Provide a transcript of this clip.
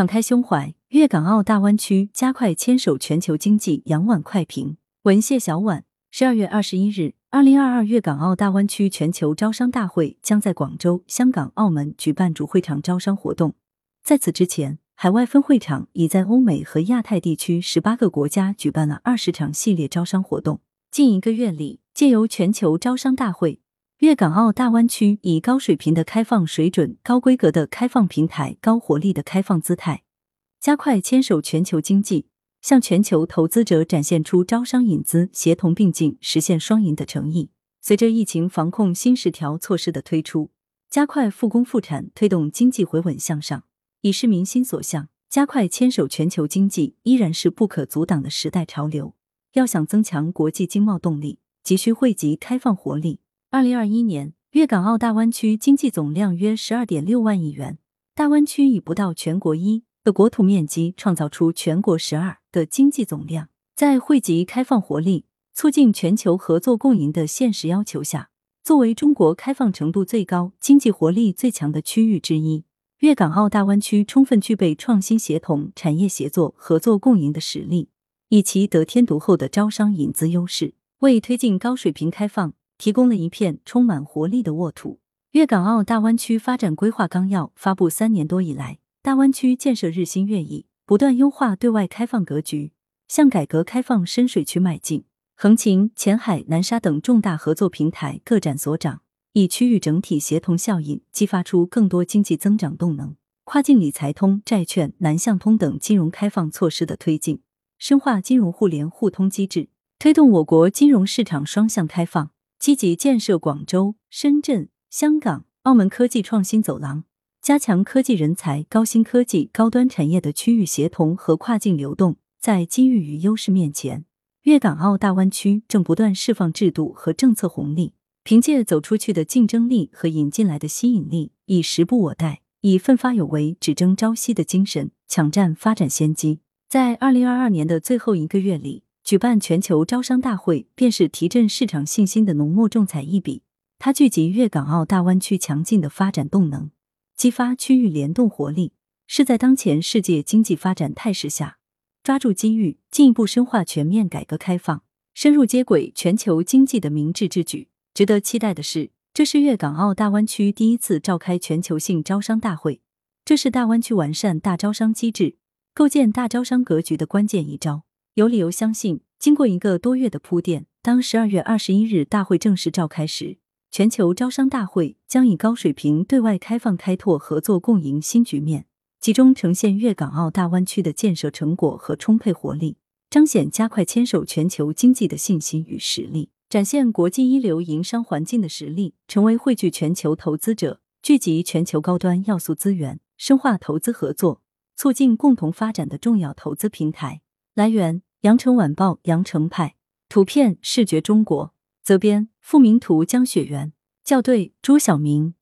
敞开胸怀，粤港澳大湾区加快牵手全球经济。杨婉快评文谢小婉，十二月二十一日，二零二二粤港澳大湾区全球招商大会将在广州、香港、澳门举办主会场招商活动。在此之前，海外分会场已在欧美和亚太地区十八个国家举办了二十场系列招商活动。近一个月里，借由全球招商大会。粤港澳大湾区以高水平的开放水准、高规格的开放平台、高活力的开放姿态，加快牵手全球经济，向全球投资者展现出招商引资协同并进、实现双赢的诚意。随着疫情防控新十条措施的推出，加快复工复产，推动经济回稳向上，已是民心所向。加快牵手全球经济依然是不可阻挡的时代潮流。要想增强国际经贸动力，急需汇集开放活力。二零二一年，粤港澳大湾区经济总量约十二点六万亿元。大湾区以不到全国一的国土面积，创造出全国十二的经济总量。在汇集开放活力、促进全球合作共赢的现实要求下，作为中国开放程度最高、经济活力最强的区域之一，粤港澳大湾区充分具备创新协同、产业协作、合作共赢的实力，以其得天独厚的招商引资优势，为推进高水平开放。提供了一片充满活力的沃土。粤港澳大湾区发展规划纲要发布三年多以来，大湾区建设日新月异，不断优化对外开放格局，向改革开放深水区迈进。横琴、前海、南沙等重大合作平台各展所长，以区域整体协同效应激发出更多经济增长动能。跨境理财通、债券、南向通等金融开放措施的推进，深化金融互联互通机制，推动我国金融市场双向开放。积极建设广州、深圳、香港、澳门科技创新走廊，加强科技人才、高新科技、高端产业的区域协同和跨境流动。在机遇与优势面前，粤港澳大湾区正不断释放制度和政策红利，凭借走出去的竞争力和引进来的吸引力，以时不我待、以奋发有为、只争朝夕的精神，抢占发展先机。在二零二二年的最后一个月里。举办全球招商大会，便是提振市场信心的浓墨重彩一笔。它聚集粤港澳大湾区强劲的发展动能，激发区域联动活力，是在当前世界经济发展态势下，抓住机遇，进一步深化全面改革开放，深入接轨全球经济的明智之举。值得期待的是，这是粤港澳大湾区第一次召开全球性招商大会，这是大湾区完善大招商机制、构建大招商格局的关键一招。有理由相信，经过一个多月的铺垫，当十二月二十一日大会正式召开时，全球招商大会将以高水平对外开放开拓合作共赢新局面，集中呈现粤港澳大湾区的建设成果和充沛活力，彰显加快牵手全球经济的信心与实力，展现国际一流营商环境的实力，成为汇聚全球投资者、聚集全球高端要素资源、深化投资合作、促进共同发展的重要投资平台。来源：羊城晚报羊城派，图片：视觉中国，责编：付明图，江雪源，校对：朱晓明。